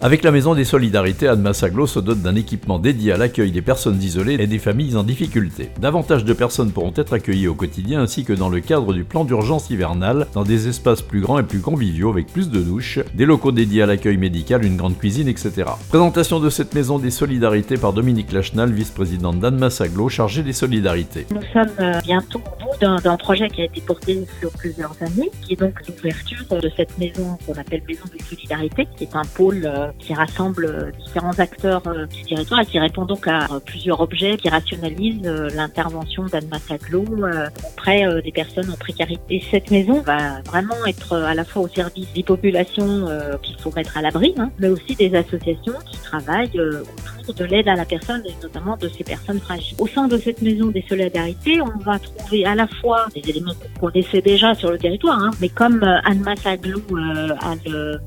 Avec la Maison des Solidarités, Annemasse Aglo se dote d'un équipement dédié à l'accueil des personnes isolées et des familles en difficulté. Davantage de personnes pourront être accueillies au quotidien ainsi que dans le cadre du plan d'urgence hivernale, dans des espaces plus grands et plus conviviaux avec plus de douches, des locaux dédiés à l'accueil médical, une grande cuisine, etc. Présentation de cette Maison des Solidarités par Dominique Lachenal, vice-présidente d'Annemasse Aglo, chargée des solidarités. Nous sommes euh, bientôt au bout d'un projet qui a été porté sur plusieurs années, qui est donc l'ouverture de cette maison qu'on appelle Maison de Solidarité, qui est un pôle euh, qui rassemble euh, différents acteurs euh, du territoire et qui répond donc à euh, plusieurs objets, qui rationalise euh, l'intervention d'Annemasse Aglo euh, auprès euh, des personnes en précarité. Et cette maison va vraiment être euh, à la fois au service des populations euh, qu'il faut mettre à l'abri, hein, mais aussi des associations qui travaillent euh, autour de l'aide à la personne et notamment de ces personnes fragiles. Au sein de cette maison des solidarités, on va trouver à la fois des éléments qu'on connaissait déjà sur le territoire, hein, mais comme euh, Annemasse Aglo euh, a le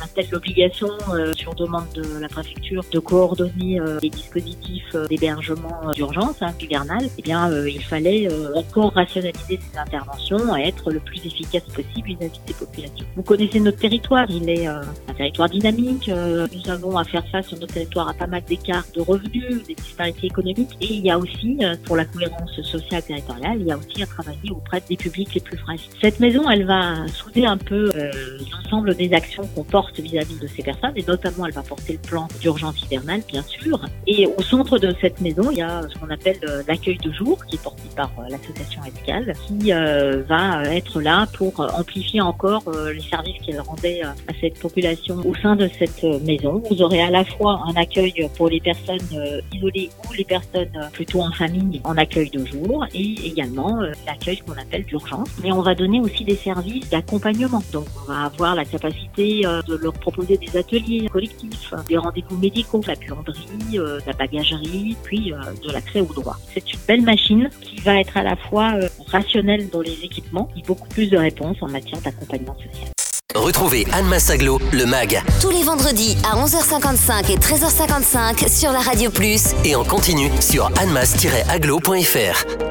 a ce qu'on appelle l'obligation euh, sur demande de la préfecture de coordonner euh, les dispositifs euh, d'hébergement euh, d'urgence hein, hivernal, eh bien il fallait encore rationaliser ces interventions et être le plus efficace possible vis-à-vis des populations. Vous connaissez notre territoire, il est un territoire dynamique. nous avons à faire face sur notre territoire à pas mal d'écarts de revenus, des disparités économiques et il y a aussi pour la cohérence sociale territoriale, il y a aussi à travailler auprès des publics les plus fragiles. Cette maison, elle va souder un peu l'ensemble des actions qu'on porte vis-à-vis de ces personnes et notamment elle va porter le plan d'urgence hivernale bien sûr. Et au centre de cette maison, il y a ce qu'on appelle euh, l'accueil de jour qui est porté par euh, l'association Escale qui euh, va être là pour amplifier encore les services qu'elle rendait à cette population au sein de cette maison. Vous aurez à la fois un accueil pour les personnes isolées ou les personnes plutôt en famille en accueil de jour et également l'accueil qu'on appelle d'urgence. Mais on va donner aussi des services d'accompagnement. Donc on va avoir la capacité de leur proposer des ateliers collectifs, des rendez-vous médicaux, la buanderie, euh, la bagagerie, puis euh, de l'accès aux droits. C'est une belle machine qui va être à la fois euh, rationnelle dans les équipements et beaucoup plus de réponses en matière d'accompagnement social. Retrouvez Annemasse Aglo, le MAG, Tous les vendredis à 11h55 et 13h55 sur la Radio Plus. et en continu sur annemasse-aglo.fr.